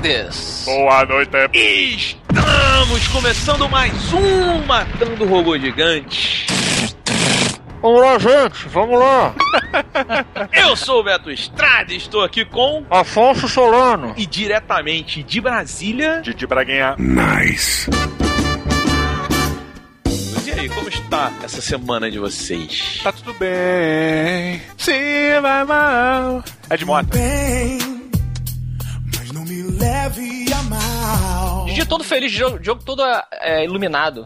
Boa noite! Estamos começando mais um Matando Robô Gigante. Vamos lá, gente, vamos lá! Eu sou o Beto Estrada e estou aqui com. Afonso Solano! E diretamente de Brasília. Didi Braguinha. Nice! E aí, como está essa semana de vocês? Tá tudo bem, se vai mal. É de moto. Bem, todo feliz, jogo, jogo todo é, iluminado.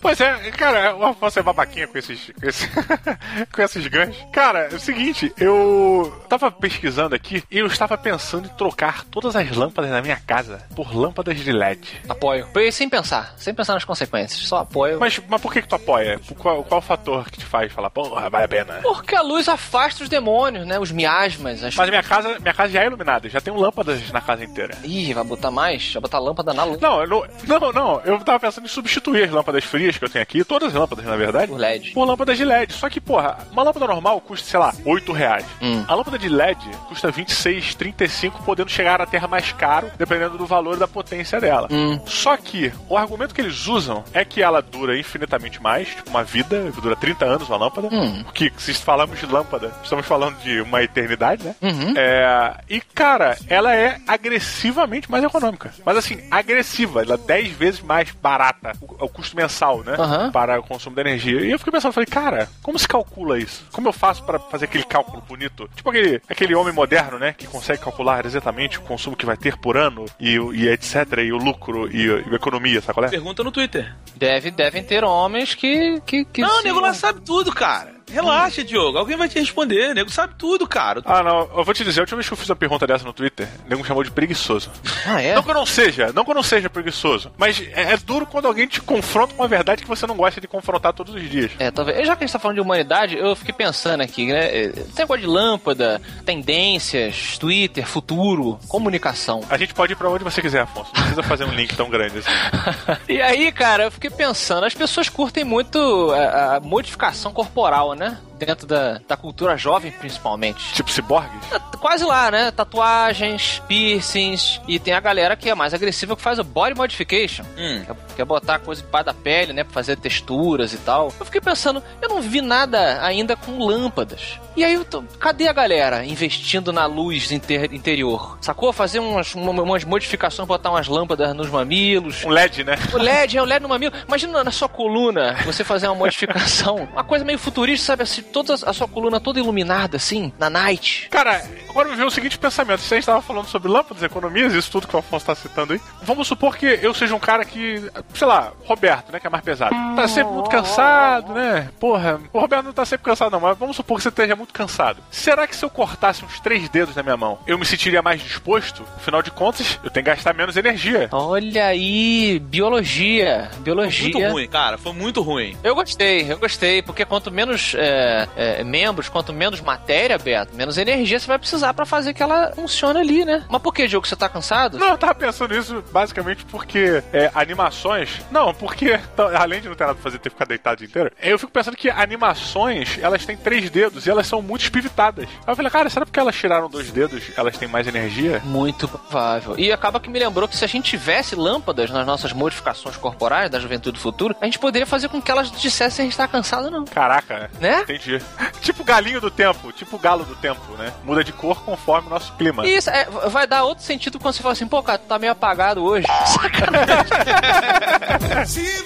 Pois é, cara, o Afonso é babaquinha com esses, com, esse, com esses ganchos. Cara, é o seguinte, eu tava pesquisando aqui e eu estava pensando em trocar todas as lâmpadas da minha casa por lâmpadas de LED. Apoio. Sem pensar, sem pensar nas consequências, só apoio. Mas, mas por que, que tu apoia? Qual, qual o fator que te faz falar, porra, vale a pena? Porque a luz afasta os demônios, né? Os miasmas. As... Mas minha casa, minha casa já é iluminada, já tem lâmpadas na casa inteira. Ih, vai botar mais? Vai botar lâmpada na luz. Não, eu não, não, não, eu tava pensando em substituir as lâmpadas frias que eu tenho aqui, todas as lâmpadas, na verdade, Por LED. por lâmpadas de LED. Só que, porra, uma lâmpada normal custa, sei lá, 8 reais. Hum. A lâmpada de LED custa 26, 35, podendo chegar à Terra mais caro, dependendo do valor e da potência dela. Hum. Só que o argumento que eles usam é que ela dura infinitamente mais, tipo uma vida, dura 30 anos uma lâmpada. Hum. Porque se falamos de lâmpada, estamos falando de uma eternidade, né? Uhum. É, e, cara, ela é agressivamente mais econômica. Mas assim, agressiva, ela é 10 vezes mais barata, o, o custo mensal, né? Aham. Para o consumo de energia. E eu fiquei pensando, falei, cara, como se calcula isso? Como eu faço para fazer aquele cálculo bonito? Tipo aquele, aquele homem moderno, né? Que consegue calcular exatamente o consumo que vai ter por ano e, e etc. E o lucro e, e a economia, sabe qual é? Pergunta no Twitter. Deve, devem ter homens que. que, que Não, o nego lá sabe tudo, cara. Relaxa, Diogo. Alguém vai te responder. O nego sabe tudo, cara. Ah, não, eu vou te dizer, a última vez que eu fiz uma pergunta dessa no Twitter, o nego me chamou de preguiçoso. Ah, é? Não que eu não seja, não que eu não seja preguiçoso, mas é, é duro quando alguém te confronta com uma verdade que você não gosta de confrontar todos os dias. É, talvez. Já que a gente tá falando de humanidade, eu fiquei pensando aqui, né? é, Tem negócio de lâmpada, tendências, Twitter, futuro, comunicação. A gente pode ir pra onde você quiser, Afonso. Não precisa fazer um link tão grande assim. E aí, cara, eu fiquei pensando, as pessoas curtem muito a, a modificação corporal, né? mana? Dentro da, da cultura jovem, principalmente. Tipo ciborgues? É, Quase lá, né? Tatuagens, piercings. E tem a galera que é mais agressiva que faz o body modification. Hum. Quer, quer botar coisa debaixo da pele, né? Pra fazer texturas e tal. Eu fiquei pensando, eu não vi nada ainda com lâmpadas. E aí, tô, cadê a galera investindo na luz inter- interior? Sacou? Fazer umas, uma- umas modificações, botar umas lâmpadas nos mamilos. Um LED, né? O LED, é o LED no mamilo. Imagina na sua coluna você fazer uma modificação. Uma coisa meio futurista, sabe? Assim, toda a sua coluna toda iluminada, assim, na night. Cara, agora me veio o seguinte pensamento. Se a gente tava falando sobre lâmpadas, economias, isso tudo que o Afonso tá citando aí. Vamos supor que eu seja um cara que, sei lá, Roberto, né, que é mais pesado. Tá sempre muito cansado, né? Porra, o Roberto não tá sempre cansado não, mas vamos supor que você esteja muito cansado. Será que se eu cortasse uns três dedos na minha mão, eu me sentiria mais disposto? Afinal de contas, eu tenho que gastar menos energia. Olha aí, biologia. Biologia. Muito ruim, cara. Foi muito ruim. Eu gostei, eu gostei, porque quanto menos é, é, membros, quanto menos matéria, Beto, menos energia você vai precisar pra fazer que ela funcione ali, né? Mas por que, Diogo, você tá cansado? Não, eu tava pensando nisso basicamente porque é, animações. Não, porque tá, além de não ter nada pra fazer, ter que ficar deitado o dia inteiro, eu fico pensando que animações elas têm três dedos e elas são muito espivitadas. Aí eu falei, cara, será porque elas tiraram dois dedos, elas têm mais energia? Muito provável. E acaba que me lembrou que se a gente tivesse lâmpadas nas nossas modificações corporais da juventude do futuro, a gente poderia fazer com que elas dissessem gente tá cansado ou não. Caraca, Né? Entendi. tipo galinho do tempo, tipo galo do tempo, né? Muda de cor conforme o nosso clima. E isso é, vai dar outro sentido quando você fala assim, pô, cara, tu tá meio apagado hoje. Se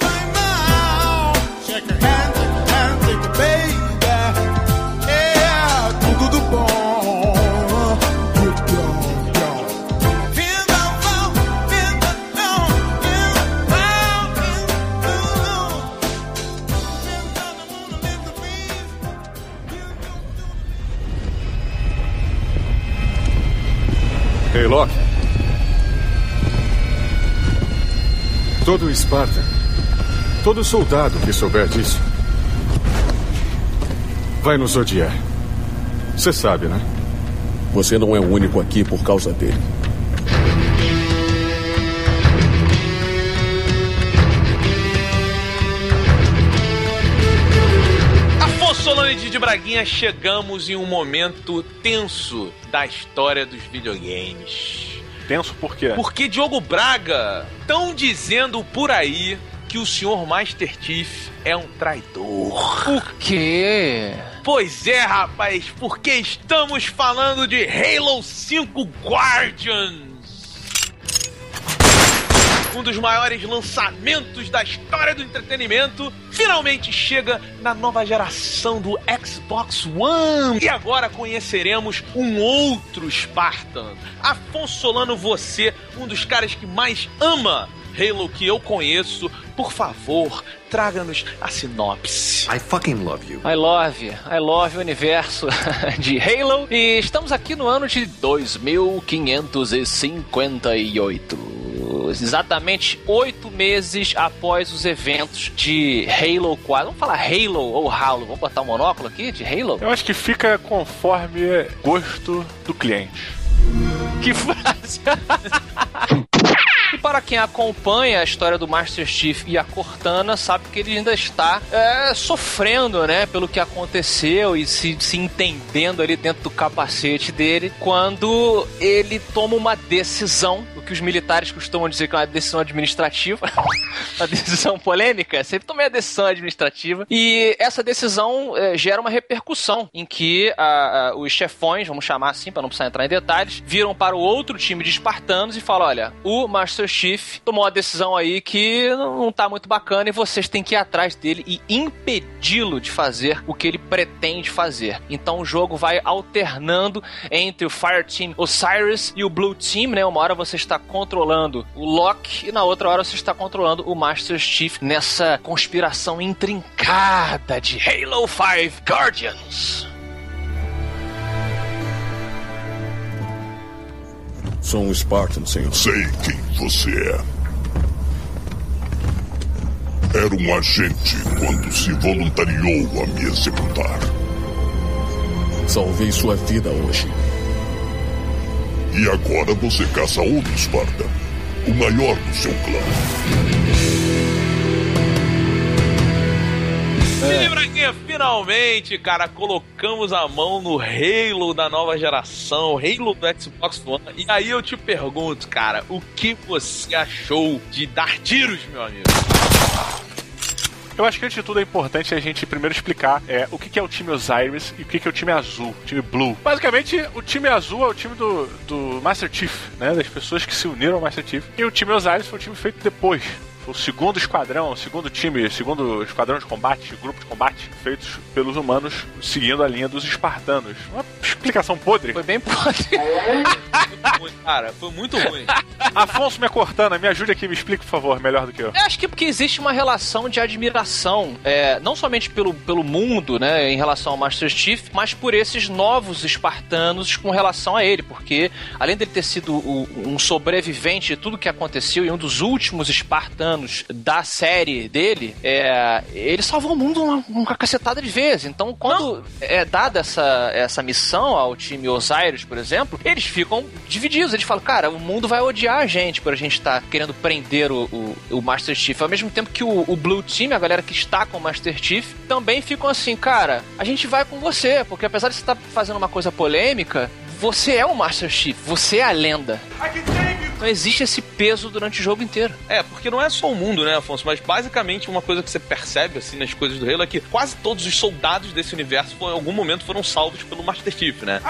Todo Esparta, todo soldado que souber disso, vai nos odiar. Você sabe, né? Você não é o único aqui por causa dele. Afonso de Braguinha, chegamos em um momento tenso da história dos videogames. Tenso por quê? Porque Diogo Braga estão dizendo por aí que o senhor Master Chief é um traidor. O quê? Pois é, rapaz, porque estamos falando de Halo 5 Guardians. Um dos maiores lançamentos da história do entretenimento finalmente chega na nova geração do Xbox One. E agora conheceremos um outro Spartan. Afonso Solano, você, um dos caras que mais ama Halo que eu conheço, por favor, traga-nos a sinopse. I fucking love you. I love, I love o universo de Halo e estamos aqui no ano de 2558. Exatamente oito meses após os eventos de Halo 4. Vamos falar Halo ou Halo? Vamos botar um monóculo aqui de Halo? Eu acho que fica conforme gosto do cliente. Que frase! E para quem acompanha a história do Master Chief e a Cortana, sabe que ele ainda está é, sofrendo, né, pelo que aconteceu e se, se entendendo ali dentro do capacete dele, quando ele toma uma decisão, que os militares costumam dizer que é uma decisão administrativa, uma decisão polêmica, sempre tomei a decisão administrativa, e essa decisão é, gera uma repercussão em que a, a, os chefões, vamos chamar assim, para não precisar entrar em detalhes, viram para o outro time de espartanos e falam: olha, o Master Chief tomou uma decisão aí que não tá muito bacana e vocês têm que ir atrás dele e impedi-lo de fazer o que ele pretende fazer. Então o jogo vai alternando entre o Fire Team Osiris e o Blue Team, né? Uma hora você está controlando o Loki e na outra hora você está controlando o Master Chief nessa conspiração intrincada de Halo 5 Guardians. Sou um Spartan, senhor. Sei quem você é. Era um agente quando se voluntariou a me executar. Salvei sua vida hoje. E agora você caça outro Spartan, o maior do seu clã. Braguinha, finalmente, cara, colocamos a mão no Halo da nova geração, Halo do Xbox One. E aí eu te pergunto, cara, o que você achou de dar tiros, meu amigo? Eu acho que antes de tudo é importante a gente primeiro explicar é, o que, que é o time Osiris e o que, que é o time azul, o time Blue. Basicamente, o time azul é o time do, do Master Chief, né? Das pessoas que se uniram ao Master Chief. E o time Osiris foi o time feito depois. O segundo esquadrão, o segundo time, o segundo esquadrão de combate, grupo de combate, feitos pelos humanos, seguindo a linha dos espartanos. Uma explicação podre. Foi bem podre. Muito ruim, cara, foi muito ruim. Afonso me cortando, me ajude aqui, me explique, por favor, melhor do que eu. Eu acho que porque existe uma relação de admiração, é, não somente pelo, pelo mundo, né, em relação ao Master Chief, mas por esses novos espartanos com relação a ele, porque além dele ter sido o- um sobrevivente de tudo que aconteceu e um dos últimos espartanos da série dele, é, ele salvou o mundo uma, uma cacetada de vezes. Então, quando é dada essa, essa missão ao time Osiris, por exemplo, eles ficam divididos. Eles falam, cara, o mundo vai odiar a gente por a gente estar querendo prender o, o, o Master Chief. Ao mesmo tempo que o, o Blue Team, a galera que está com o Master Chief, também ficam assim, cara, a gente vai com você, porque apesar de você estar fazendo uma coisa polêmica, você é o Master Chief, você é a lenda. Então existe esse peso durante o jogo inteiro. É, porque não é só o mundo, né, Afonso? Mas basicamente uma coisa que você percebe, assim, nas coisas do Halo é que quase todos os soldados desse universo, em algum momento, foram salvos pelo Master Chief, né?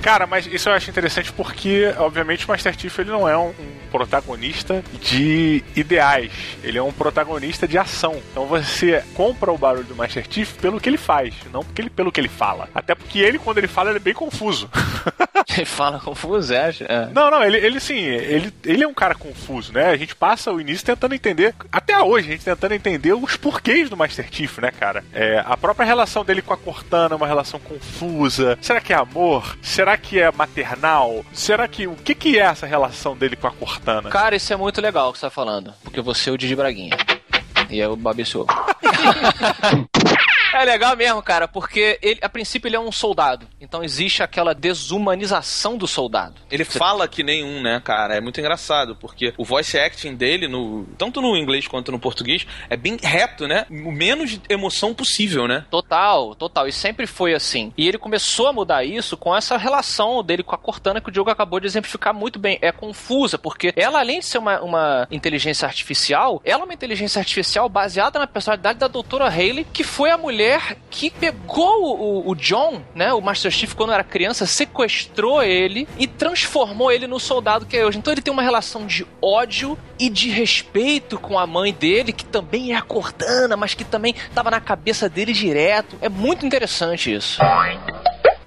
Cara, mas isso eu acho interessante porque, obviamente, o Master Chief ele não é um, um protagonista de ideais, ele é um protagonista de ação. Então você compra o barulho do Master Chief pelo que ele faz, não porque ele, pelo que ele fala. Até porque ele, quando ele fala, ele é bem confuso. Ele fala confuso, é? É. Não, não, ele, ele sim, ele, ele é um cara confuso, né? A gente passa o início tentando entender, até hoje, a gente tentando entender os porquês do Master Chief, né, cara? É, a própria relação dele com a Cortana é uma relação confusa. Será que é amor? Será que é maternal? Será que. O que, que é essa relação dele com a Cortana? Cara, isso é muito legal que você tá falando, porque você é o Didi Braguinha. E é o Babi. É legal mesmo, cara, porque ele, a princípio ele é um soldado. Então existe aquela desumanização do soldado. Ele fala que nem um, né, cara? É muito engraçado, porque o voice acting dele, no, tanto no inglês quanto no português, é bem reto, né? O menos emoção possível, né? Total, total. E sempre foi assim. E ele começou a mudar isso com essa relação dele com a Cortana que o Diogo acabou de exemplificar muito bem. É confusa, porque ela, além de ser uma, uma inteligência artificial, ela é uma inteligência artificial baseada na personalidade da doutora Haley, que foi a mulher que pegou o, o John, né, o Master Chief, quando era criança, sequestrou ele e transformou ele no soldado que é hoje. Então ele tem uma relação de ódio e de respeito com a mãe dele, que também é a Cortana, mas que também estava na cabeça dele direto. É muito interessante isso.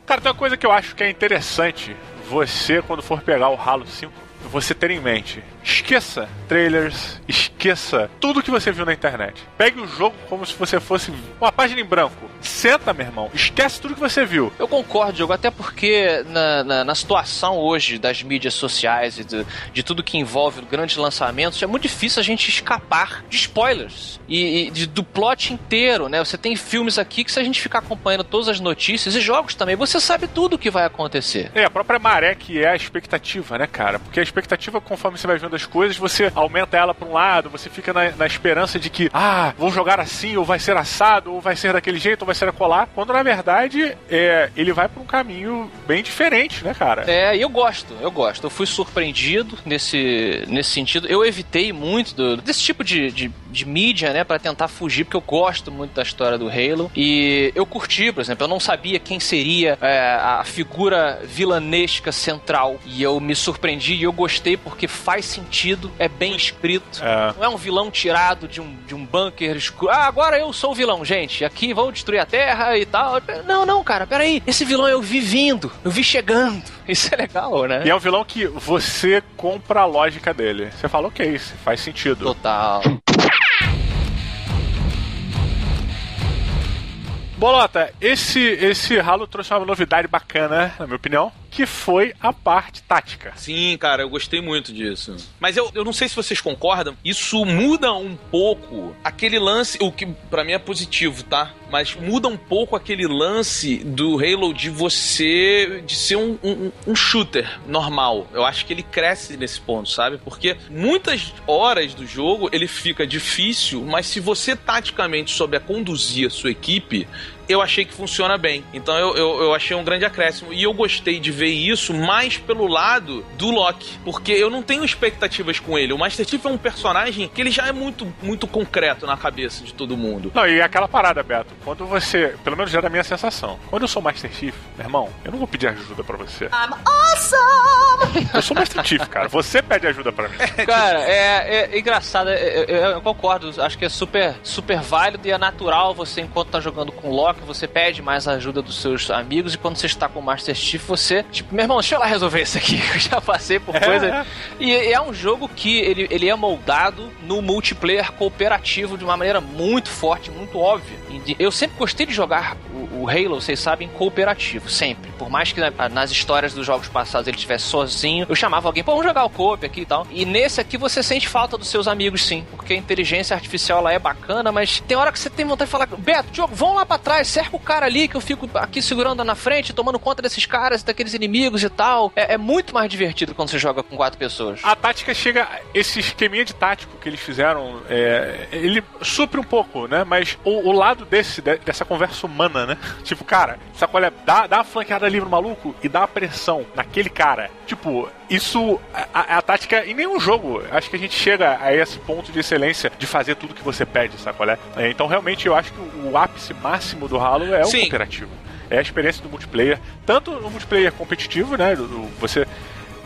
Cara, tem uma coisa que eu acho que é interessante. Você, quando for pegar o Halo 5, você ter em mente. Esqueça trailers, esqueça tudo que você viu na internet. Pegue o jogo como se você fosse uma página em branco. Senta, meu irmão, esquece tudo que você viu. Eu concordo, Diogo, até porque na, na, na situação hoje das mídias sociais e de, de tudo que envolve grandes lançamentos, é muito difícil a gente escapar de spoilers e, e de- do plot inteiro, né? Você tem filmes aqui que se a gente ficar acompanhando todas as notícias e jogos também, você sabe tudo o que vai acontecer. É, a própria maré que é a expectativa, né, cara? Porque a expectativa, conforme você vai vendo as coisas, você aumenta ela pra um lado, você fica na, na esperança de que, ah, vou jogar assim, ou vai ser assado, ou vai ser daquele jeito, ou vai ser acolá. Quando na verdade, é, ele vai pra um caminho bem diferente, né, cara? É, eu gosto, eu gosto. Eu fui surpreendido nesse, nesse sentido. Eu evitei muito do- desse tipo de, de, de mídia, né, Pra tentar fugir, porque eu gosto muito da história do Halo. E eu curti, por exemplo, eu não sabia quem seria é, a figura vilanesca central. E eu me surpreendi e eu gostei porque faz sentido, é bem escrito. É. Não é um vilão tirado de um, de um bunker escuro. Ah, agora eu sou o vilão, gente. Aqui vão destruir a Terra e tal. Não, não, cara, peraí. Esse vilão eu vi vindo, eu vi chegando. Isso é legal, né? E é um vilão que você compra a lógica dele. Você fala, ok, isso faz sentido. Total. Bolota, esse, esse Halo trouxe uma novidade bacana, na minha opinião, que foi a parte tática. Sim, cara, eu gostei muito disso. Mas eu, eu não sei se vocês concordam, isso muda um pouco aquele lance, o que pra mim é positivo, tá? Mas muda um pouco aquele lance do Halo de você de ser um, um, um shooter normal. Eu acho que ele cresce nesse ponto, sabe? Porque muitas horas do jogo ele fica difícil, mas se você taticamente souber conduzir a sua equipe, eu achei que funciona bem. Então eu, eu, eu achei um grande acréscimo. E eu gostei de ver isso mais pelo lado do Loki. Porque eu não tenho expectativas com ele. O Master Chief é um personagem que ele já é muito, muito concreto na cabeça de todo mundo. Não, e aquela parada, Beto, quando você, pelo menos já da minha sensação, quando eu sou Master Chief, meu irmão, eu não vou pedir ajuda pra você. Eu sou Master Chief, cara. Você pede ajuda pra mim. Cara, é, é engraçado, é- é- eu concordo, acho que é super, super válido e é natural você, enquanto tá jogando com o Loki, você pede mais ajuda dos seus amigos e quando você está com o Master Chief, você, tipo, meu irmão, deixa eu lá resolver isso aqui, eu já passei por coisa. E é um jogo que ele, ele é moldado no multiplayer cooperativo de uma maneira muito forte, muito óbvia. E Eu sempre gostei de jogar o, o Halo, vocês sabem, cooperativo, sempre. Por mais que na- nas histórias dos jogos passados ele estivesse sozinho, eu chamava alguém, pô, vamos jogar o coop aqui e tal. E nesse aqui você sente falta dos seus amigos, sim. Porque a inteligência artificial ela é bacana, mas tem hora que você tem vontade de falar, Beto, Diogo, vão lá pra trás, cerca o cara ali que eu fico aqui segurando na frente, tomando conta desses caras, daqueles inimigos e tal. É, é muito mais divertido quando você joga com quatro pessoas. A tática chega. Esse esqueminha de tático que eles fizeram, é, ele supre um pouco, né? Mas o, o lado desse, de- dessa conversa humana, né? Tipo, cara, sabe qual é? Dá, dá uma flanqueada ali no maluco e dá uma pressão naquele cara. Tipo, isso. A, a- tática em nenhum jogo. Acho que a gente chega a esse ponto de excelência de fazer tudo que você pede, qual é? É, Então, realmente, eu acho que o ápice máximo do Halo é o Sim. cooperativo. É a experiência do multiplayer. Tanto no multiplayer competitivo, né? do- do- Você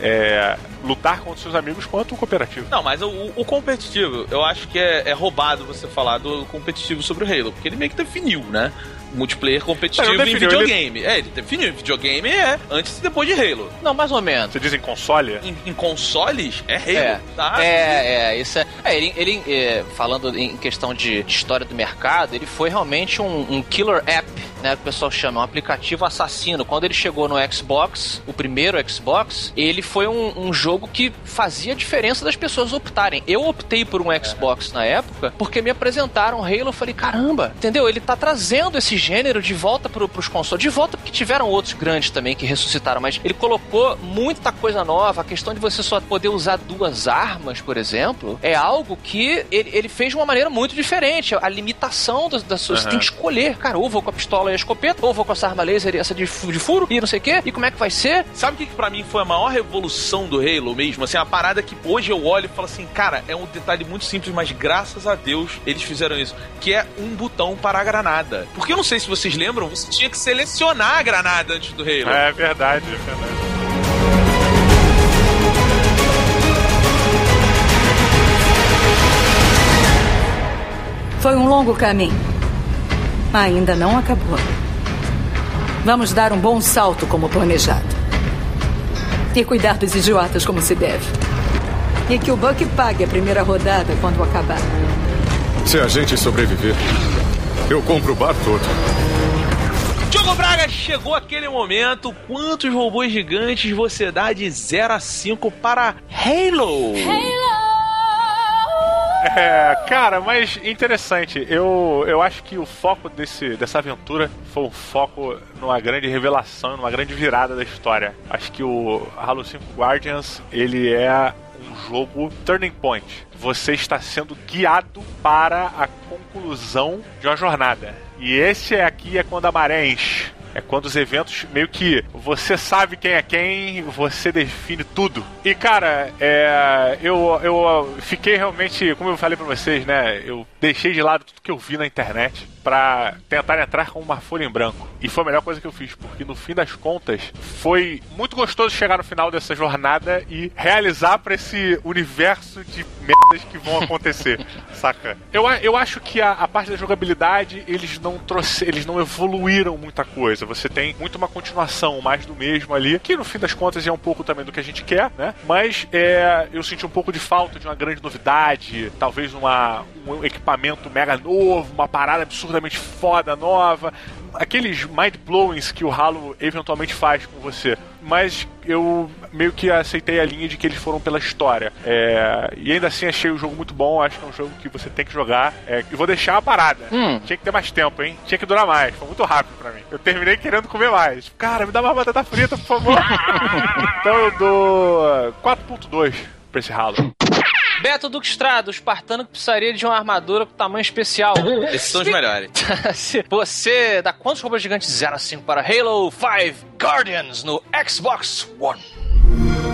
é, lutar contra seus amigos quanto o cooperativo. Não, mas o, o competitivo, eu acho que é, é roubado você falar do competitivo sobre o Halo, porque ele meio que definiu, né? multiplayer competitivo Não, não em definiu, videogame. É, ele definiu. Videogame é antes e depois de Halo. Não, mais ou menos. Você diz em console? Em, em consoles, é Halo. É, tá? é, é, isso é. é, ele, ele, é, falando em questão de, de história do mercado, ele foi realmente um, um killer app, né? Que o pessoal chama, um aplicativo assassino. Quando ele chegou no Xbox, o primeiro Xbox, ele foi um, um jogo que fazia diferença das pessoas optarem. Eu optei por um Xbox na época porque me apresentaram Halo. Eu falei, caramba, entendeu? Ele tá trazendo esse gênero de volta pro, pros consoles. De volta porque tiveram outros grandes também que ressuscitaram, mas ele colocou muita coisa nova. A questão de você só poder usar duas armas, por exemplo, é algo que ele, ele fez de uma maneira muito diferente. A limitação das, das suas. Você tem que escolher, cara, ou vou com a pistola a escopeta, ou vou com essa arma laser e essa de, de furo e não sei o quê. E como é que vai ser? Sabe o que, que pra mim foi a maior revolução do Halo mesmo? Assim, a parada que hoje eu olho e falo assim, cara, é um detalhe muito simples, mas graças a Deus eles fizeram isso. Que é um botão para a granada. Porque eu não sei se vocês lembram, você tinha que selecionar a granada antes do Halo. É verdade, é verdade. Foi um longo caminho. Ainda não acabou. Vamos dar um bom salto como planejado. E cuidar dos idiotas como se deve. E que o Buck pague a primeira rodada quando acabar. Se a gente sobreviver, eu compro o bar todo. Diogo Braga, chegou aquele momento. Quantos robôs gigantes você dá de 0 a 5 para Halo? É, cara, mas interessante. Eu, eu acho que o foco desse, dessa aventura foi um foco numa grande revelação, numa grande virada da história. Acho que o Halo 5 Guardians, ele é um jogo turning point. Você está sendo guiado para a conclusão de uma jornada. E esse aqui é quando a maré enche. É quando os eventos meio que você sabe quem é quem, você define tudo. E cara, é, eu, eu fiquei realmente, como eu falei pra vocês, né? Eu deixei de lado tudo que eu vi na internet pra tentar entrar com uma folha em branco. E foi a melhor coisa que eu fiz, porque no fim das contas foi muito gostoso chegar no final dessa jornada e realizar pra esse universo de merdas que vão acontecer, saca? Eu, eu acho que a, a parte da jogabilidade eles não trouxe, eles não evoluíram muita coisa. Você tem muito uma continuação, mais do mesmo ali, que no fim das contas é um pouco também do que a gente quer, né? Mas é, eu senti um pouco de falta de uma grande novidade, talvez uma, um equipamento mega novo, uma parada absurdamente foda, nova. Aqueles mind blowings que o Halo eventualmente faz com você. Mas eu meio que aceitei a linha de que eles foram pela história. É, e ainda assim achei o jogo muito bom. Acho que é um jogo que você tem que jogar. É, e vou deixar a parada. Hum. Tinha que ter mais tempo, hein? Tinha que durar mais. Foi muito rápido pra mim. Eu terminei querendo comer mais. Cara, me dá uma batata frita, por favor. então eu dou 4.2 pra esse Halo. Beto Duque Estrada, o espartano que precisaria de uma armadura com tamanho especial. Esses são os melhores. Você dá quantos robôs gigantes 0 a 5 para Halo 5 Guardians no Xbox One?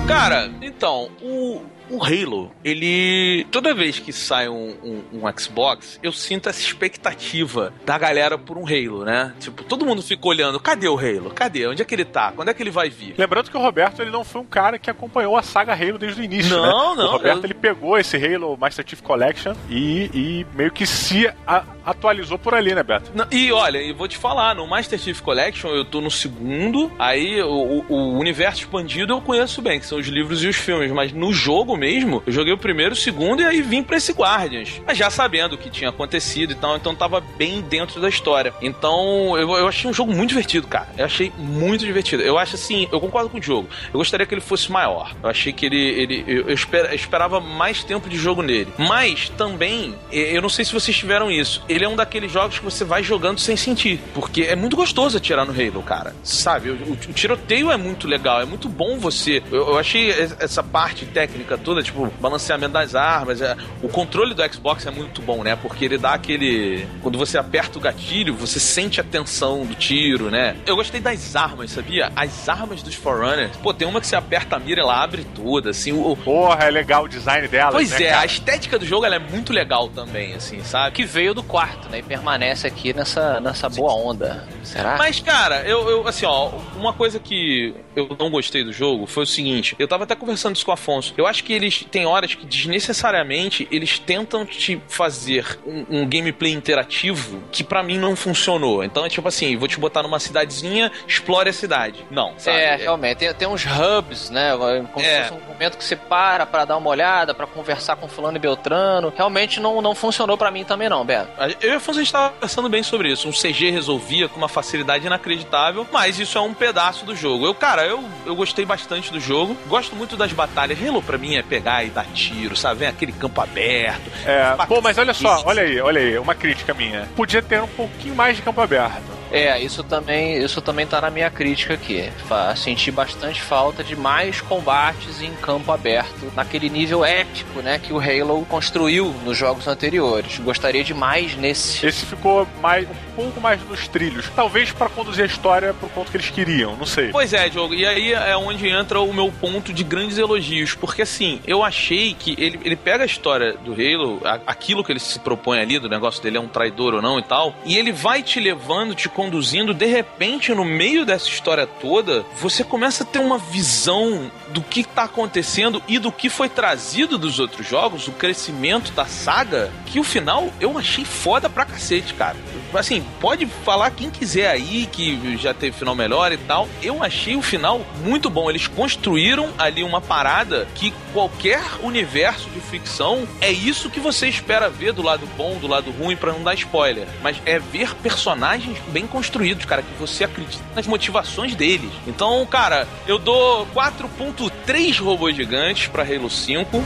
Cara, então, o, o Halo, ele. Toda vez que sai um, um- um Xbox, eu sinto essa expectativa da galera por um Halo, né? Tipo, todo mundo fica olhando: cadê o Halo? Cadê? Onde é que ele tá? Quando é que ele vai vir? Lembrando que o Roberto ele não foi um cara que acompanhou a saga Halo desde o início, Não, né? não, O Roberto eu- ele pegou esse Halo Master Chief Collection e, e meio que se a- atualizou por ali, né, Beto? Não, E olha, e vou te falar, no Master Chief Collection eu tô no segundo, aí o, o- o universo expandido eu conheço bem, que são os livros e os filmes, mas no jogo mesmo, eu joguei o primeiro, o segundo e aí vim pra esse Guardians. Mas já sabendo o que tinha acontecido e tal, então tava bem dentro da história. Então eu, eu achei um jogo muito divertido, cara. Eu achei muito divertido. Eu acho assim, eu concordo com o jogo. Eu gostaria que ele fosse maior. Eu achei que ele. ele eu, eu espera- eu esperava mais tempo de jogo nele. Mas também, eu não sei se vocês tiveram isso. Ele é um daqueles jogos que você vai jogando sem sentir. Porque é muito gostoso atirar no Halo, cara. Sabe? O, o- o tiroteio é muito legal. É muito bom você. Eu, eu achei es- essa parte técnica toda, tipo, balanceamento das armas. é- o controle do Xbox é muito bom, né? Porque ele dá aquele. Quando você aperta o gatilho, você sente a tensão do tiro, né? Eu gostei das armas, sabia? As armas dos Forerunners. Pô, tem uma que você aperta a mira, ela abre toda, assim. O, o- Porra, é legal o design dela. Pois né, é, cara? a estética do jogo ela é muito legal também, assim, sabe? Que veio do quarto, né? E permanece aqui nessa, nessa boa onda. Será? Mas, cara, eu, eu, assim, ó, uma coisa que eu não gostei do jogo foi o seguinte: eu tava até conversando isso com o Afonso. Eu acho que eles tem horas que desnecessariamente eles tentam te fazer um, um gameplay interativo que pra mim não funcionou. Então é tipo assim, vou te botar numa cidadezinha, explore a cidade. Não, sabe? É, realmente. Tem, tem uns hubs, né? Como É. se fosse um momento que você para pra dar uma olhada, pra conversar com fulano e beltrano. Realmente não, não funcionou pra mim também não, Beto. Eu e o Afonso a gente tava conversando bem sobre isso. Um CG resolvia com uma facilidade inacreditável, mas isso é um pedaço do jogo. Eu, cara, eu, eu gostei bastante do jogo. Gosto muito das batalhas. Halo pra mim é pegar e dar tiro, sabe? Vem aquele campo aberto. É, pô, mas olha só, olha aí, olha aí, uma crítica minha. Podia ter um pouquinho mais de campo aberto. É, isso também, isso também tá na minha crítica aqui. Senti bastante falta de mais combates em campo aberto, naquele nível épico, né, que o Halo construiu nos jogos anteriores. Gostaria de mais nesse. Esse ficou mais um pouco mais nos trilhos. Talvez pra conduzir a história pro ponto que eles queriam, não sei. Pois é, Diogo, e aí é onde entra o meu ponto de grandes elogios, porque assim, eu achei que ele, ele pega a história do Halo, a- aquilo que ele se propõe ali, do negócio dele é um traidor ou não e tal, e ele vai te levando, te conduzindo, de repente, no meio dessa história toda, você começa a ter uma visão do que tá acontecendo e do que foi trazido dos outros jogos, o crescimento da saga, que o final eu achei foda pra cacete, cara. Assim, pode falar quem quiser aí que já teve final melhor e tal. Eu achei o final muito bom. Eles construíram ali uma parada que qualquer universo de ficção é isso que você espera ver do lado bom, do lado ruim, pra não dar spoiler. Mas é ver personagens bem construídos, cara, que você acredita nas motivações deles. Então, cara, eu dou 4.3 robôs gigantes pra Halo 5.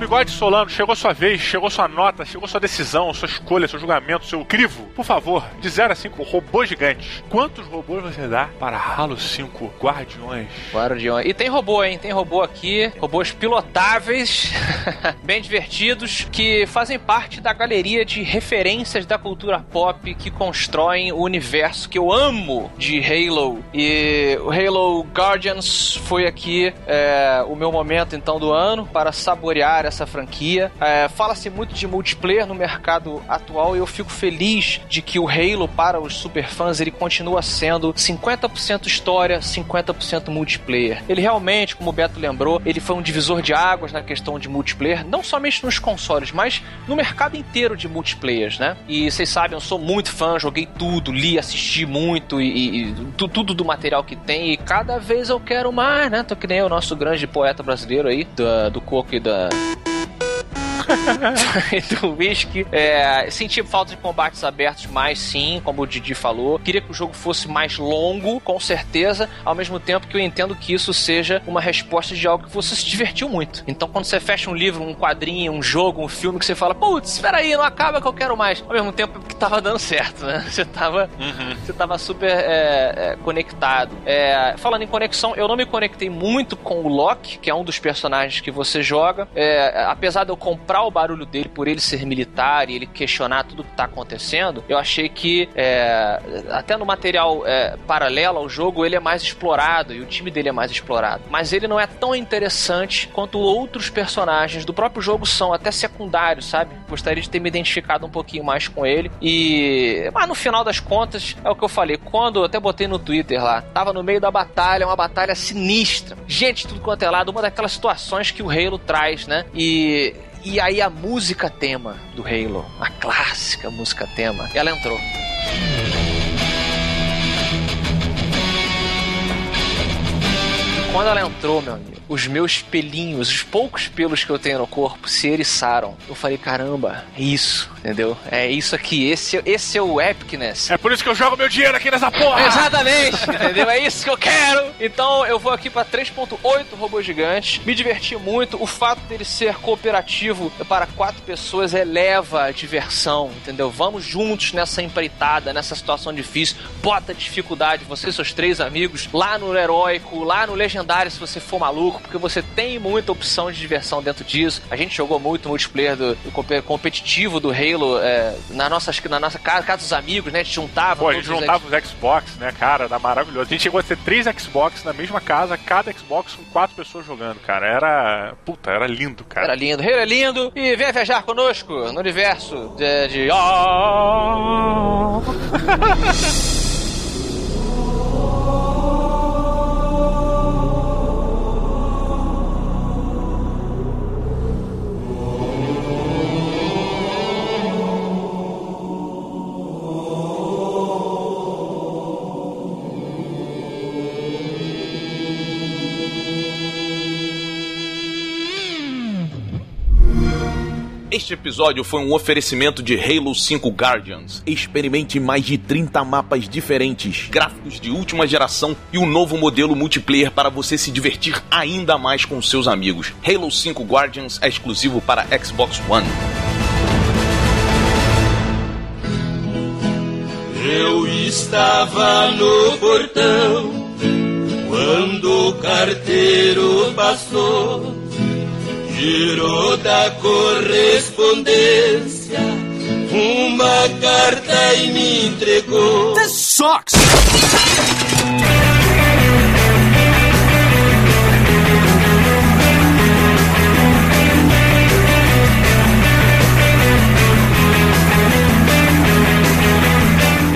Bigode Solano, chegou sua vez, chegou sua nota, chegou sua decisão, sua escolha, seu julgamento, seu crivo. Por favor, de 0 a 5, robôs gigantes. Quantos robôs você dá para Halo 5 Guardiões? Guardiões. E tem robô, hein? Tem robô aqui. Robôs pilotáveis, bem divertidos, que fazem parte da galeria de referências da cultura pop que constroem o universo que eu amo de Halo. E o Halo Guardians foi aqui é, o meu momento então do ano para saborear essa franquia. É, Fala-se muito de multiplayer no mercado atual e eu fico feliz de que o Halo para os superfãs ele continua sendo 50% história, 50% multiplayer. Ele realmente, como o Beto lembrou, ele foi um divisor de águas na questão de multiplayer, não somente nos consoles, mas no mercado inteiro de multiplayers, né? E vocês sabem, eu sou muito fã, joguei tudo, li, assisti muito e, e tu- tudo do material que tem e cada vez eu quero mais, né? Tô que nem o nosso grande poeta brasileiro aí, da- do coco e da do whisky. É, senti falta de combates abertos mais sim, como o Didi falou. Queria que o jogo fosse mais longo, com certeza, ao mesmo tempo que eu entendo que isso seja uma resposta de algo que você se divertiu muito. Então, quando você fecha um livro, um quadrinho, um jogo, um filme, que você fala, putz, espera aí, não acaba que eu quero mais. Ao mesmo tempo que tava dando certo, né? Você tava, você tava super é, é, conectado. É, falando em conexão, eu não me conectei muito com o Loki, que é um dos personagens que você joga. É, apesar de eu comprar o barulho dele por ele ser militar e ele questionar tudo que tá acontecendo, eu achei que é, até no material é, paralelo ao jogo ele é mais explorado e o time dele é mais explorado. Mas ele não é tão interessante quanto outros personagens do próprio jogo são, até secundários, sabe? Gostaria de ter me identificado um pouquinho mais com ele. E. Mas no final das contas, é o que eu falei. Quando eu até botei no Twitter lá, tava no meio da batalha, uma batalha sinistra. Gente, tudo quanto é lado, uma daquelas situações que o Halo traz, né? E. E aí a música tema do Halo, a clássica música tema, ela entrou. Quando ela entrou, meu amigo, os meus pelinhos, os poucos pelos que eu tenho no corpo se eriçaram. Eu falei, caramba, é isso, entendeu? É isso aqui, esse, esse é o epicness. É por isso que eu jogo meu dinheiro aqui nessa porra! Exatamente, entendeu? É isso que eu quero. Então eu vou aqui pra 3.8 robôs gigantes. Me diverti muito. O fato dele ser cooperativo para quatro pessoas eleva a diversão, entendeu? Vamos juntos nessa empreitada, nessa situação difícil. Bota dificuldade, você e seus três amigos, lá no heróico, lá no legendário legendário se você for maluco, porque você tem muita opção de diversão dentro disso. A gente jogou muito multiplayer do, do compe- competitivo do Halo é, na, nossa, acho que na nossa casa, casa dos amigos, né? A gente juntava. Pô, a gente todos os juntava os Xbox, né, cara? Era maravilhoso. A gente chegou a ter três Xbox na mesma casa, cada Xbox com quatro pessoas jogando, cara. Era. Puta, era lindo, cara. Era lindo, Halo é lindo. E venha viajar conosco no universo de. de... Ah! Este episódio foi um oferecimento de Halo 5 Guardians. Experimente mais de 30 mapas diferentes, gráficos de última geração e um novo modelo multiplayer para você se divertir ainda mais com seus amigos. Halo 5 Guardians é exclusivo para Xbox One. Eu estava no portão quando o carteiro passou, girou da correspondência uma carta e me entregou. This sucks!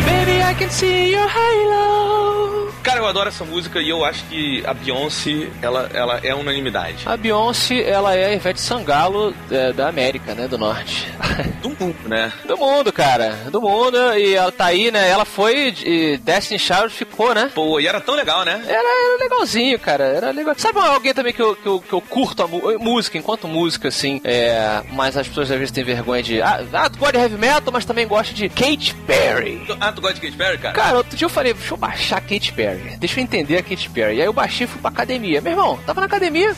Baby, I can see your halo. Eu adoro essa música e eu acho que a Beyoncé, ela, ela é unanimidade. A Beyoncé, ela é a Ivete Sangalo é, da América, né? Do Norte. Do mundo, né? Do mundo, cara. Do mundo. E ela tá aí, né? Ela foi de Destiny Child, ficou, né? Pô, e era tão legal, né? Era, era legalzinho, cara. Era legal. Sabe alguém também que eu, que eu, que eu curto a mu- música, enquanto música, assim, é, mas as pessoas às vezes têm vergonha de. Ah, ah, tu gosta de heavy metal, mas também gosta de Katy Perry. Ah, tu gosta de Katy Perry, cara? Cara, outro dia eu falei, deixa eu baixar Katy Perry. Deixa eu entender a Katy Perry. E aí eu baixei e fui pra academia. Meu irmão, tava na academia.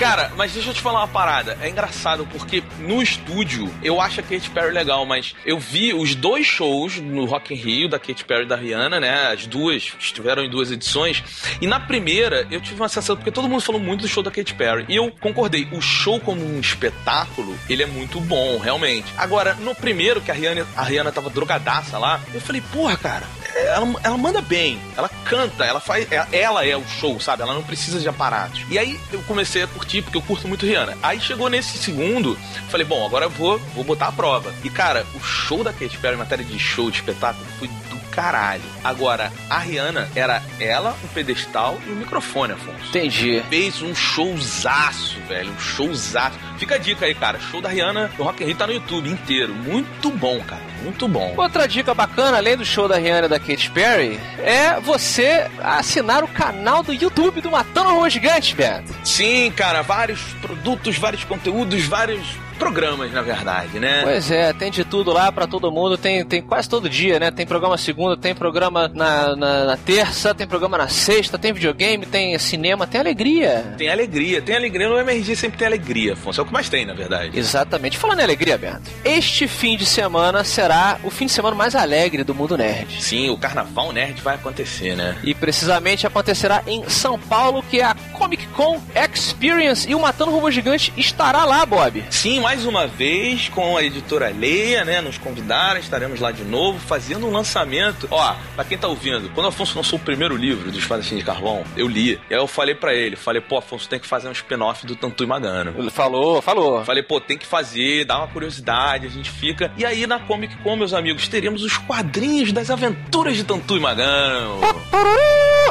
Cara, mas deixa eu te falar uma parada. É engraçado porque no estúdio eu acho a Katy Perry legal, mas eu vi os dois shows no Rock in Rio da Katy Perry e da Rihanna, né? As duas estiveram em duas edições. E na primeira eu tive uma sensação porque todo mundo falou muito do show da Katy Perry. E eu concordei. O show como um espetáculo, ele é muito bom, realmente. Agora, no primeiro que a Rihanna, a Rihanna tava drogadaça lá, eu falei, porra, cara, ela, ela manda bem, ela canta, ela faz. Ela é o show, sabe? Ela não precisa de aparatos. E aí eu comecei a curtir, porque eu curto muito Rihanna. Aí chegou nesse segundo, falei, bom, agora eu vou, vou botar a prova. E cara, o show da Katy Perry em matéria de show, de espetáculo, foi do caralho. Agora, a Rihanna era ela, um pedestal e um microfone, Afonso. Entendi. Fez um showzaço, velho. Um showzaço. Fica a dica aí, cara. Show da Rihanna no Rock in Rio tá no YouTube inteiro. Muito bom, cara. Muito bom. Outra dica bacana, além do show da Rihanna e da Katy Perry, é você assinar o canal do YouTube do Matando Robô Gigante, Beto. Sim, cara. Vários produtos, vários conteúdos, vários programas, na verdade, né? Pois é, tem de tudo lá pra todo mundo, tem, tem quase todo dia, né? Tem programa segunda, tem programa na, na, na terça, tem programa na sexta, tem videogame, tem cinema, tem alegria. Tem alegria, tem alegria. No MRG sempre tem alegria, Afonso. É o que mais tem, na verdade. Exatamente. Falando em alegria, Beto, este fim de semana será o fim de semana mais alegre do mundo nerd. Sim, o Carnaval Nerd vai acontecer, né? E precisamente acontecerá em São Paulo, que é a Comic Con Experience. E o Matando Robô Gigante estará lá, Bob. Sim, mais uma vez com a editora Leia, né? Nos convidaram, estaremos lá de novo fazendo um lançamento. Ó, pra quem tá ouvindo, quando o Afonso lançou o primeiro livro dos Fazem de Carvão, eu li. E aí eu falei pra ele, falei, pô, Afonso, tem que fazer um spin-off do Tantu e Magano. Ele falou, falou. Falei, pô, tem que fazer, dá uma curiosidade, a gente fica. E aí na Comic Con, meus amigos, teremos os quadrinhos das aventuras de Tantu e Magano.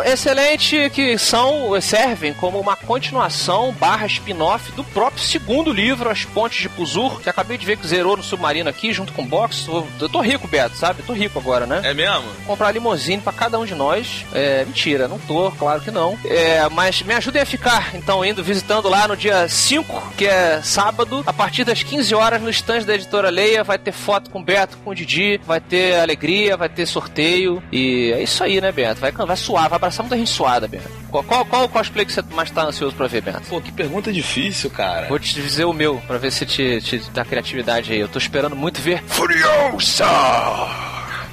Excelente, que são, servem como uma continuação barra spin-off do próprio segundo livro, As Pontes de Puzur, que acabei de ver que zerou no Submarino aqui, junto com o box. Eu tô rico, Beto, sabe? Eu tô rico agora, né? É mesmo? comprar limousine pra cada um de nós. É, mentira, não tô, claro que não. É, mas me ajudem a ficar, então, indo visitando lá no dia 5, que é sábado, a partir das 15 horas, no stand da editora Leia. Vai ter foto com o Beto, com o Didi, vai ter alegria, vai ter sorteio. E é isso aí, né, Beto? Vai, vai suar, vai passar muita gente suada, Bento. Qual, qual, qual o cosplay que você mais tá ansioso pra ver, Bento? Pô, que pergunta difícil, cara. Vou te dizer o meu, pra ver se te, te dá criatividade aí. Eu tô esperando muito ver, Furiosa!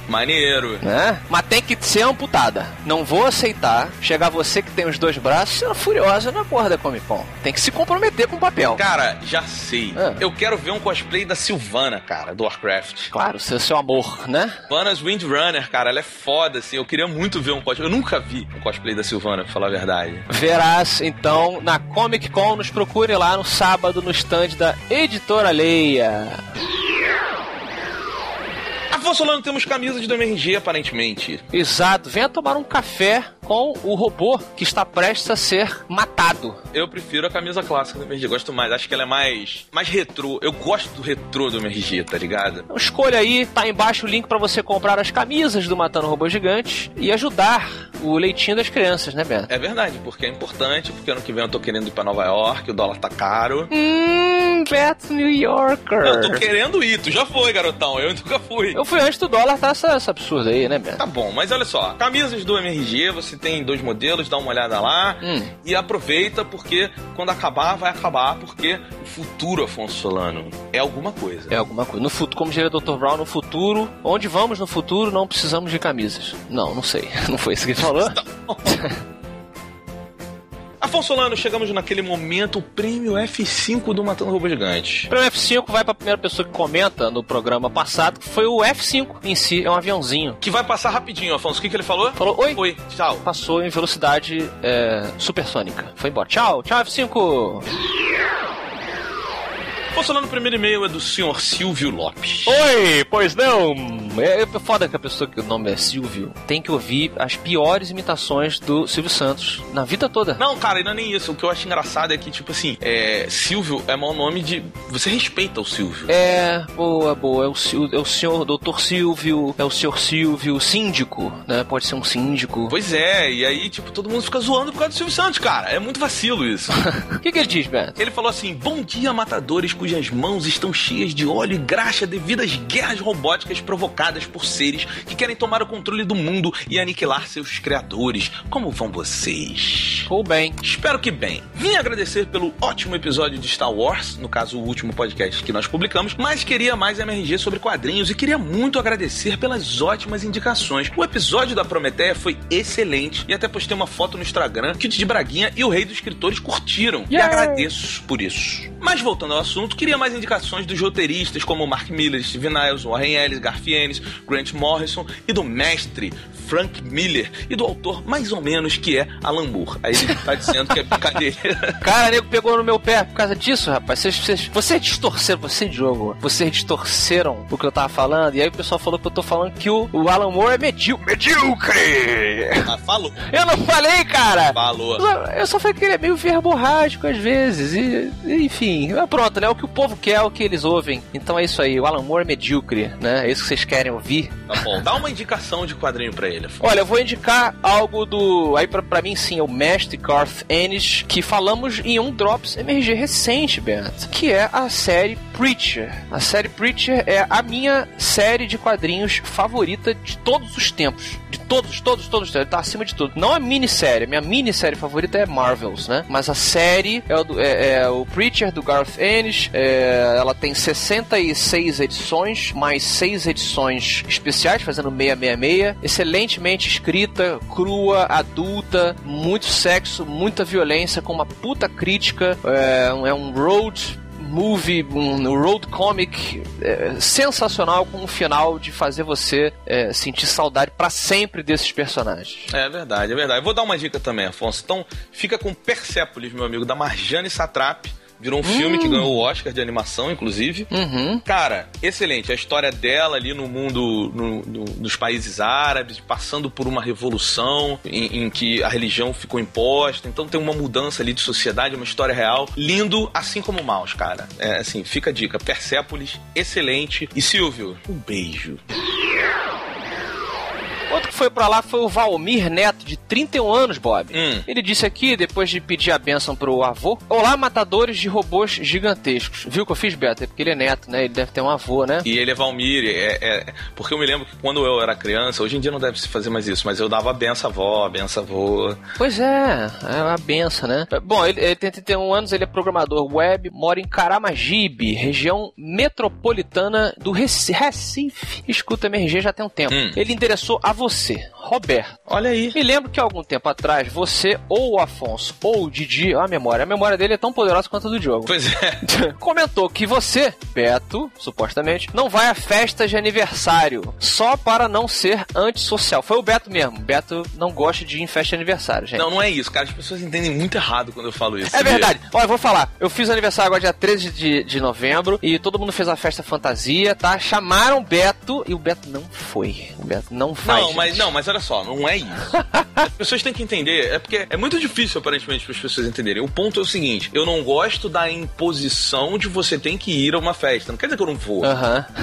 Maneiro. né? Mas tem que ser amputada. Não vou aceitar chegar você que tem os dois braços sendo furiosa na porra da Comic Con. Tem que se comprometer com o papel. Cara, já sei. Ah. Eu quero ver um cosplay da Silvana, cara, do Warcraft. Claro, seu, seu amor, né? Silvana's Windrunner, cara, ela é foda, assim. Eu queria muito ver um cosplay. Eu nunca vi um cosplay da Silvana, pra falar a verdade. Verás, então, na Comic Con, nos procure lá no sábado no stand da Editora Leia. Afonso Solano, temos camisas do MRG, aparentemente. Exato, venha tomar um café com o robô que está prestes a ser matado. Eu prefiro a camisa clássica do MRG, gosto mais. Acho que ela é mais, mais retrô. Eu gosto do retrô do MRG, tá ligado? Então escolha aí, tá embaixo o link para você comprar as camisas do Matando Robô Gigante e ajudar o leitinho das crianças, né, Beto? É verdade, porque é importante, porque ano que vem eu tô querendo ir pra Nova York, o dólar tá caro. Hum, Beto New Yorker. Eu tô querendo ir, tu já foi, garotão, eu nunca fui. Eu fui antes do dólar, tá essa, essa absurda aí, né, Beto? Tá bom, mas olha só, camisas do MRG, você tem dois modelos, dá uma olhada lá Hum. e aproveita, porque quando acabar, vai acabar, porque o futuro, Afonso Solano, é alguma coisa. É alguma coisa. No futuro, como diria o Dr. Brown, no futuro, onde vamos no futuro, não precisamos de camisas. Não, não sei. Não foi isso que ele falou? Afonso Solano, chegamos naquele momento, o prêmio F5 do Matando Robô Gigante. O prêmio F5 vai pra primeira pessoa que comenta no programa passado, que foi o F5 em si, é um aviãozinho. Que vai passar rapidinho, Afonso. O que, que ele falou? Falou, oi, Oi, tchau. passou em velocidade é, supersônica. Foi embora. Tchau, tchau, F5. Afonso Solano, o primeiro e-mail é do senhor Silvio Lopes. Oi, pois não. É, é foda que a pessoa que o nome é Silvio tem que ouvir as piores imitações do Silvio Santos na vida toda. Não, cara, não é nem isso. O que eu acho engraçado é que, tipo assim, é, Silvio é mau nome de. Você respeita o Silvio. É, boa, boa. É o, Sil- é o senhor doutor Silvio, é o senhor Silvio, síndico, né? Pode ser um síndico. Pois é, e aí, tipo, todo mundo fica zoando por causa do Silvio Santos, cara. É muito vacilo isso. O que, que ele diz, Beto? Ele falou assim: Bom dia, matadores cujas mãos estão cheias de óleo e graxa devido às guerras robóticas provocadas por seres que querem tomar o controle do mundo e aniquilar seus criadores. Como vão vocês? Ou bem. Espero que bem. Vim agradecer pelo ótimo episódio de Star Wars, no caso o último podcast que nós publicamos, mas queria mais MRG sobre quadrinhos e queria muito agradecer pelas ótimas indicações. O episódio da Prometeia foi excelente e até postei uma foto no Instagram que o Didi Braguinha e o Rei dos Escritores curtiram. E agradeço por isso. Mas voltando ao assunto, queria mais indicações dos roteiristas como Mark Miller, Steve Niles, Warren Ellis, Garfienes, Grant Morrison e do mestre Frank Miller e do autor mais ou menos que é Alan Moore. Aí ele tá dizendo que é brincadeira. Cara, nego pegou no meu pé por causa disso, rapaz. Vocês, vocês, vocês distorceram, você, Diogo, vocês distorceram o que eu tava falando. E aí o pessoal falou que eu tô falando que o, o Alan Moore é medíocre. Medíocre! Ah, falou. Eu não falei, cara! Falou. Eu só- Eu só falei que ele é meio verborrágico às vezes. E, enfim, pronto, né? O que o povo quer é o que eles ouvem. Então é isso aí. O Alan Moore é medíocre, né? É isso que vocês querem ouvir. Tá bom. Dá uma indicação de quadrinho pra ele. Afonso. Olha, eu vou indicar algo do. Aí pra, pra mim, sim, é o mestre Garth Ennis, que falamos em um Drops MRG recente, Bento, que é a série Preacher. A série Preacher é a minha série de quadrinhos favorita de todos os tempos. De todos, todos, todos. Ele tá acima de tudo. Não a minissérie. A minha minissérie favorita é Marvels, né? Mas a série é o, do- é- é o Preacher do Garth Ennis. É, ela tem 66 edições, mais 6 edições especiais, fazendo 666. Excelentemente escrita, crua, adulta, muito sexo, muita violência, com uma puta crítica. É, um- é um road movie, um road comic é, sensacional com um final de fazer você é, sentir saudade pra sempre desses personagens. É verdade, é verdade. Eu vou dar uma dica também, Afonso. Então, fica com Persepolis, meu amigo, da Marjane Satrap. Virou um filme que ganhou o Oscar de animação, inclusive. Uhum. Cara, excelente. A história dela ali no mundo no- no- dos países árabes, passando por uma revolução em, em que a religião ficou imposta. Então tem uma mudança ali de sociedade, uma história real. Lindo, assim como Maus, cara. É assim, fica a dica. Persépolis, excelente. E Silvio, um beijo. Outro que foi pra lá foi o Valmir Neto, de 31 anos, Bob. Hum. Ele disse aqui, depois de pedir a benção pro avô: Olá, matadores de robôs gigantescos. Viu o que eu fiz, Beto? É porque ele é neto, né? Ele deve ter um avô, né? E ele é Valmir, é, é- porque eu me lembro que quando eu era criança, hoje em dia não deve se fazer mais isso, mas eu dava a benção avó, a benção avô. Pois é, é uma benção, né? Bom, ele, ele tem 31 anos, ele é programador web, mora em Caramagibe, região metropolitana do Reci- Recife. Escuta MRG já tem um tempo. Hum. Ele endereçou a você, Roberto. Olha aí. Me lembro que algum tempo atrás, você ou o Afonso ou o Didi, a memória, a memória dele é tão poderosa quanto a do Diogo. Pois é. Comentou que você, Beto, supostamente, não vai a festas de aniversário só para não ser antissocial. Foi o Beto mesmo. Beto não gosta de ir em festa de aniversário, gente. Não, não é isso, cara. As pessoas entendem muito errado quando eu falo isso. É verdade. Olha, eu vou falar. Eu fiz aniversário agora dia 13 de, de novembro e todo mundo fez a festa fantasia, tá? Chamaram o Beto e o Beto não foi. O Beto não vai. Não, gente. mas não, mas olha só, não é isso. As pessoas têm que entender, é porque é muito difícil aparentemente para as pessoas entenderem. O ponto é o seguinte: eu não gosto da imposição de você tem que ir a uma festa. Não quer dizer que eu não vou.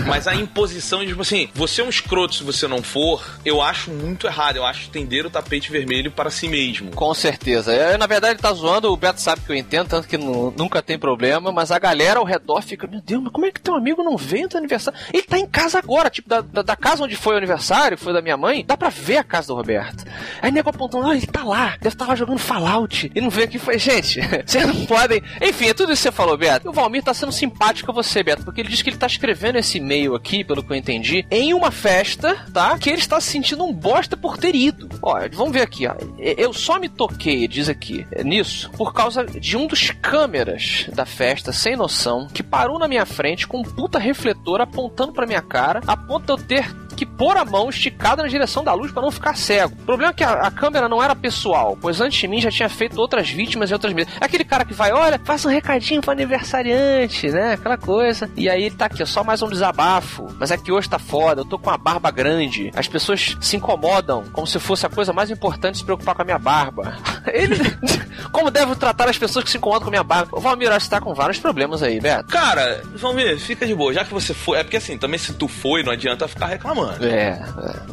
Mas a imposição de, tipo assim, você é um escroto se você não for, eu acho muito errado. Eu acho estender o tapete vermelho para si mesmo. Com certeza. É, na verdade, ele tá zoando, o Beto sabe que eu entendo, tanto que nu- nunca tem problema, mas a galera ao redor fica, meu Deus, mas como é que teu amigo não no teu aniversário? Ele tá em casa agora, tipo, da, da, da casa onde foi o aniversário, foi da minha mãe, dá pra ver a casa do Roberto. Aí nego apontando, ah, ele tá lá, deve estar lá jogando Fallout. E não veio aqui, foi, gente, vocês não podem. Enfim, é tudo isso que você falou, Beto. E o Valmir tá sendo simpático a você, Beto, porque ele diz que ele tá escrevendo esse e-mail aqui, pelo que eu entendi, em uma festa, tá? Que ele está se sentindo um bosta por ter ido. Olha, vamos ver aqui, ó. Eu só me toquei, diz aqui, é, nisso, por causa de um dos câmeras da festa, sem noção, que parou na minha frente com um puta refletor apontando pra minha cara, a ponto de eu ter que pôr a mão esticada na direção da luz pra não ficar cego. O problema é que a, a câmera não era pessoal, pois antes de mim já tinha feito outras vítimas e outras mesas. É aquele cara que vai, olha, faça um recadinho pro aniversariante, né? Aquela coisa. E aí ele tá aqui, só mais um desabafo. Mas é que hoje tá foda, eu tô com a barba grande. As pessoas se incomodam como se fosse a coisa mais importante se preocupar com a minha barba. Ele. como devo tratar as pessoas que se incomodam com a minha barba? O Valmir, acho que tá com vários problemas aí, Beto. Cara, ver, fica de boa. Já que você foi. É porque assim, também se tu foi, não adianta ficar reclamando. É,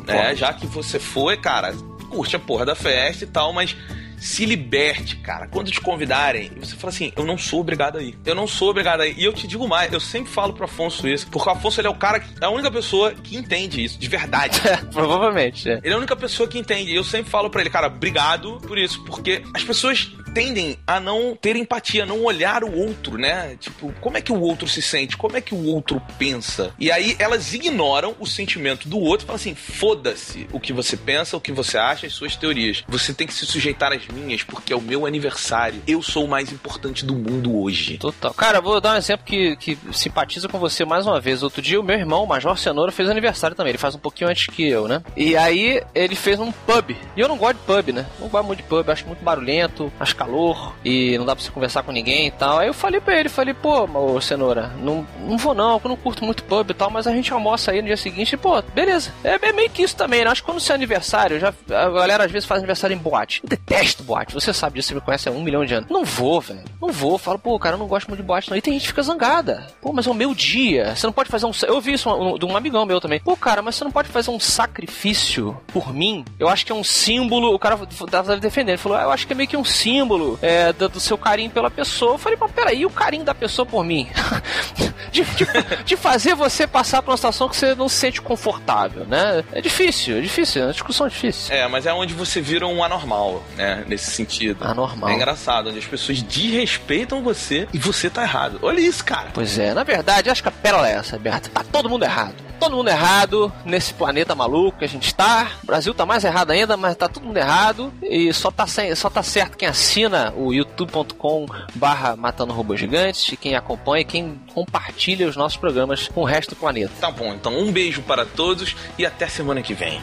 É, já que você foi, cara, curte a porra da festa e tal, mas se liberte, cara. Quando te convidarem, você fala assim: eu não sou obrigado a ir. Eu não sou obrigado a ir. E eu te digo mais, eu sempre falo pro Afonso isso, porque o Afonso ele é o cara, que- é a única pessoa que entende isso, de verdade. Provavelmente, é. Ele é a única pessoa que entende. E eu sempre falo pra ele, cara, obrigado por isso, porque as pessoas tendem a não ter empatia, não olhar o outro, né? Tipo, como é que o outro se sente? Como é que o outro pensa? E aí elas ignoram o sentimento do outro e falam assim: foda-se o que você pensa, o que você acha, as suas teorias. Você tem que se sujeitar às minhas, porque é o meu aniversário. Eu sou o mais importante do mundo hoje. Total. Cara, vou dar um exemplo que, que simpatiza com você mais uma vez. Outro dia, o meu irmão, o Major Cenoura, fez aniversário também. Ele faz um pouquinho antes que eu, né? E aí, ele fez um pub. E eu não gosto de pub, né? Não gosto muito de pub. Acho muito barulhento, acho calor. E não dá pra você conversar com ninguém e tal. Aí eu falei pra ele, falei, pô, ô Cenoura, não, não vou não, eu não curto muito pub e tal, mas a gente almoça aí no dia seguinte. E, pô, beleza. É, é meio que isso também, né? Acho que quando você é aniversário, já, a galera às vezes faz aniversário em boate. Eu detesto boate. Você sabe disso, você me conhece há um milhão de anos. Não vou, velho. Não vou. Falo, pô, cara, eu não gosto muito de boate, não. E tem gente que fica zangada. Pô, mas é o meu dia. Você não pode fazer um. Eu vi isso de um amigão meu também. Pô, cara, mas você não pode fazer um sacrifício por mim? Eu acho que é um símbolo. O cara tava defendendo. Ele falou, ah, eu acho que é meio que um símbolo é, do, do seu carinho pela pessoa. Eu falei, mas peraí, e o carinho da pessoa por mim? de, de, de fazer você passar por uma situação que você não se sente confortável, né? É difícil, é difícil, é uma discussão difícil. É, mas é onde você vira um anormal, né? Nesse sentido. Anormal. É engraçado, onde as pessoas desrespeitam você e você tá errado. Olha isso, cara. Pois é, na verdade, acho que a pérola é essa, Berta. Tá todo mundo errado. Todo mundo errado nesse planeta maluco que a gente tá. O Brasil tá mais errado ainda, mas tá todo mundo errado. E só tá, sem, só tá certo quem assina o youtube.com barra Matando Robôs Gigantes e quem acompanha quem compartilha os nossos programas com o resto do planeta. Tá bom, então um beijo para todos e até semana que vem.